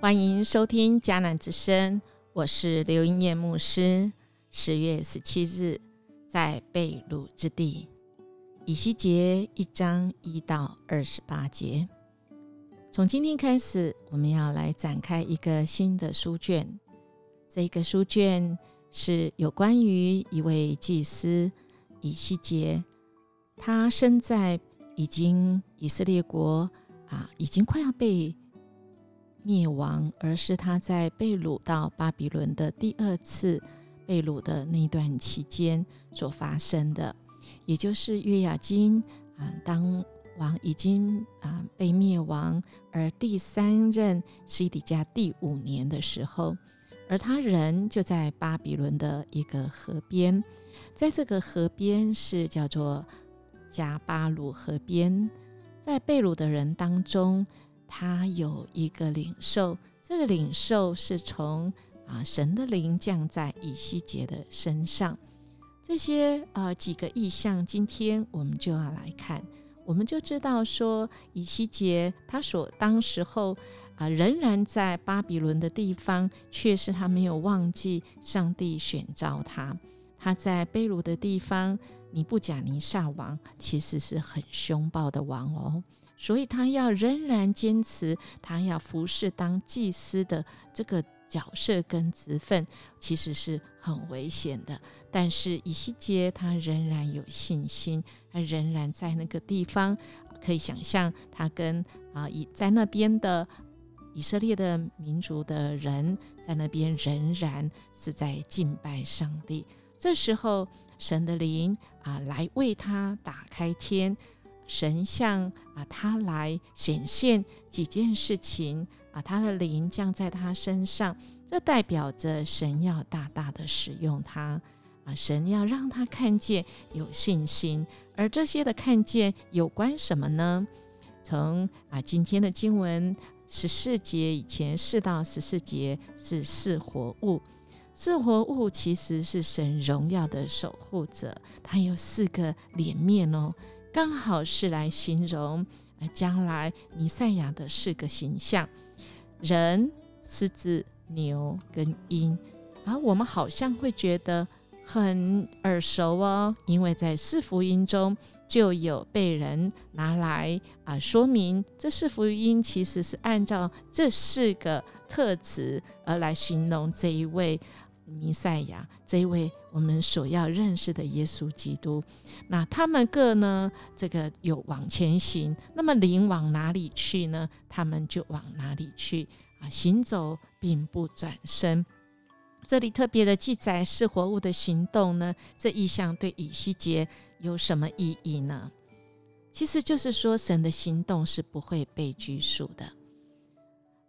欢迎收听迦南之声，我是刘英燕牧师。十月十七日，在贝鲁之地，以西结一章一到二十八节。从今天开始，我们要来展开一个新的书卷。这个书卷是有关于一位祭司以西结，他生在已经以色列国啊，已经快要被。灭亡，而是他在被掳到巴比伦的第二次被掳的那段期间所发生的，也就是约雅金啊，当王已经啊被灭亡，而第三任西底家第五年的时候，而他人就在巴比伦的一个河边，在这个河边是叫做加巴鲁河边，在被掳的人当中。他有一个领受，这个领受是从啊神的灵降在以西结的身上。这些呃几个意象，今天我们就要来看，我们就知道说以西结他所当时候啊仍然在巴比伦的地方，却是他没有忘记上帝选召他。他在卑鲁的地方，尼布甲尼撒王其实是很凶暴的王哦。所以他要仍然坚持，他要服侍当祭司的这个角色跟职分，其实是很危险的。但是以西结他仍然有信心，他仍然在那个地方，可以想象他跟啊以在那边的以色列的民族的人，在那边仍然是在敬拜上帝。这时候神的灵啊来为他打开天。神像啊，他来显现几件事情啊，他的灵降在他身上，这代表着神要大大的使用他啊，神要让他看见有信心，而这些的看见有关什么呢？从啊今天的经文十四节以前四到十四节是四活物，四活物其实是神荣耀的守护者，它有四个脸面哦。刚好是来形容将来弥赛亚的四个形象：人、狮子、牛跟鹰。而我们好像会觉得很耳熟哦，因为在四福音中就有被人拿来啊说明，这四福音其实是按照这四个特质而来形容这一位。弥赛亚这一位我们所要认识的耶稣基督，那他们各呢？这个有往前行，那么灵往哪里去呢？他们就往哪里去啊！行走并不转身。这里特别的记载是活物的行动呢，这意象对以西结有什么意义呢？其实就是说，神的行动是不会被拘束的，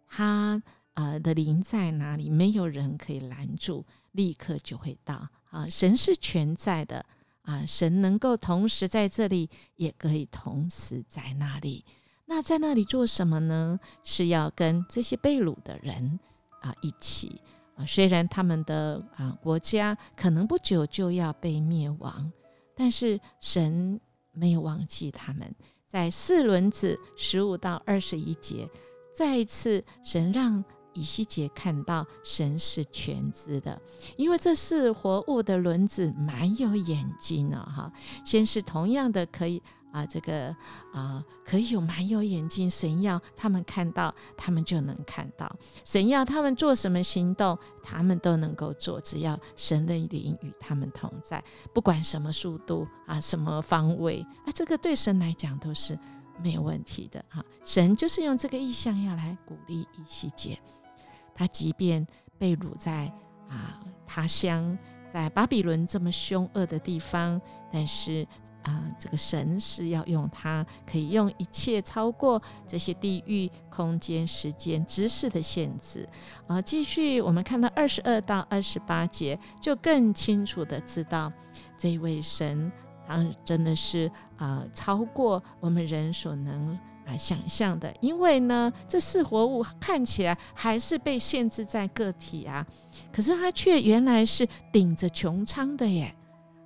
他。啊的灵在哪里？没有人可以拦住，立刻就会到。啊，神是全在的啊，神能够同时在这里，也可以同时在那里。那在那里做什么呢？是要跟这些被掳的人啊一起啊。虽然他们的啊国家可能不久就要被灭亡，但是神没有忘记他们。在四轮子十五到二十一节，再一次神让。以西结看到神是全知的，因为这是活物的轮子，蛮有眼睛呢。哈，先是同样的可以啊，这个啊可以有蛮有眼睛。神要他们看到，他们就能看到；神要他们做什么行动，他们都能够做。只要神的灵与他们同在，不管什么速度啊，什么方位，啊，这个对神来讲都是没有问题的。哈，神就是用这个意象要来鼓励以西结。他即便被掳在啊他乡，在巴比伦这么凶恶的地方，但是啊，这个神是要用他，可以用一切超过这些地域、空间、时间、知识的限制。啊，继续我们看到二十二到二十八节，就更清楚的知道这位神，当真的是啊，超过我们人所能。想象的，因为呢，这四活物看起来还是被限制在个体啊，可是它却原来是顶着穹苍的耶，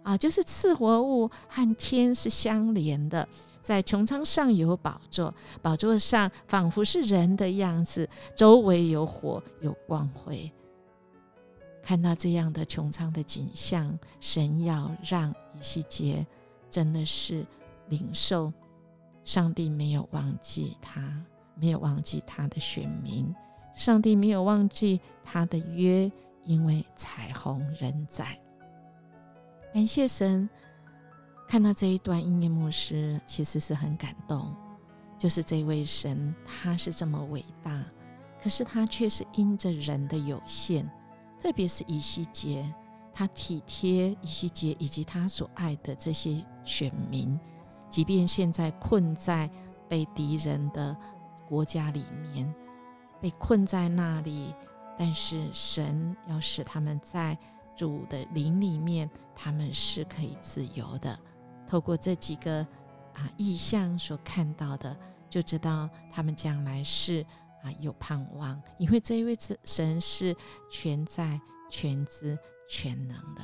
啊，就是四活物和天是相连的，在穹苍上有宝座，宝座上仿佛是人的样子，周围有火，有光辉。看到这样的穹苍的景象，神要让以西结真的是领受，上帝没有忘记他，没有忘记他的选民，上帝没有忘记他的约，因为彩虹仍在。感谢神，看到这一段音乐牧师其实是很感动，就是这位神他是这么伟大，可是他却是因着人的有限。特别是以西结，他体贴以西结以及他所爱的这些选民，即便现在困在被敌人的国家里面，被困在那里，但是神要使他们在主的灵里面，他们是可以自由的。透过这几个啊意象所看到的，就知道他们将来是。啊，有盼望，因为这一位神是全在、全知、全能的。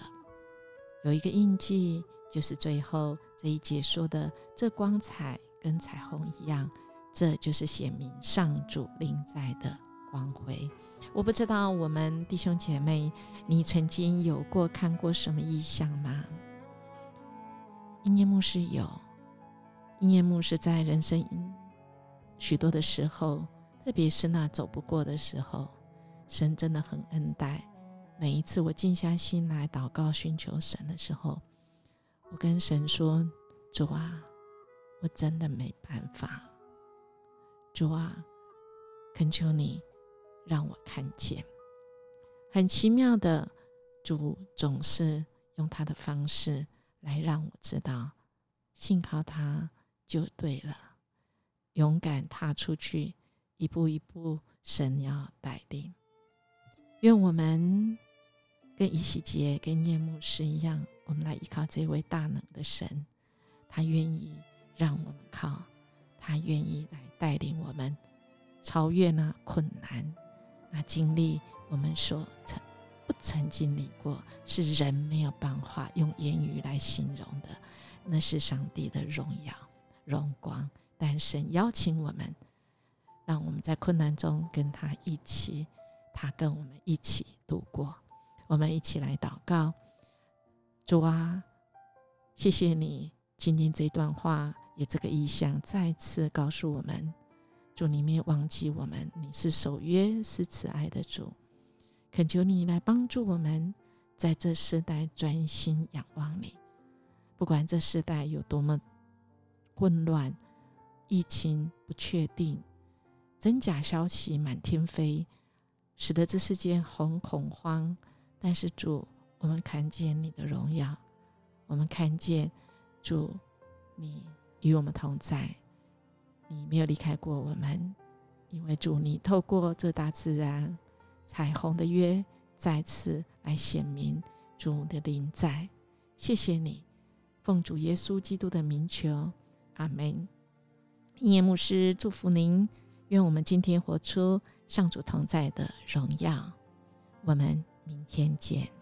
有一个印记，就是最后这一节说的，这光彩跟彩虹一样，这就是显明上主临在的光辉。我不知道我们弟兄姐妹，你曾经有过看过什么意象吗？音乐牧师有，音乐牧师在人生许多的时候。特别是那走不过的时候，神真的很恩待。每一次我静下心来祷告、寻求神的时候，我跟神说：“主啊，我真的没办法。主啊，恳求你让我看见。”很奇妙的，主总是用他的方式来让我知道，信靠他就对了，勇敢踏出去。一步一步，神要带领。愿我们跟以西结、跟念牧师一样，我们来依靠这位大能的神。他愿意让我们靠，他愿意来带领我们超越那困难、那经历我们所曾不曾经历过，是人没有办法用言语来形容的。那是上帝的荣耀、荣光。但神邀请我们。让我们在困难中跟他一起，他跟我们一起度过。我们一起来祷告：主啊，谢谢你今天这段话，也这个意象再次告诉我们：主，你没有忘记我们，你是守约、是慈爱的主。恳求你来帮助我们，在这世代专心仰望你。不管这世代有多么混乱，疫情不确定。真假消息满天飞，使得这世界很恐慌。但是主，我们看见你的荣耀，我们看见主，你与我们同在，你没有离开过我们。因为主，你透过这大自然彩虹的约，再次来显明主的临在。谢谢你，奉主耶稣基督的名求，阿门。音牧师祝福您。愿我们今天活出上主同在的荣耀。我们明天见。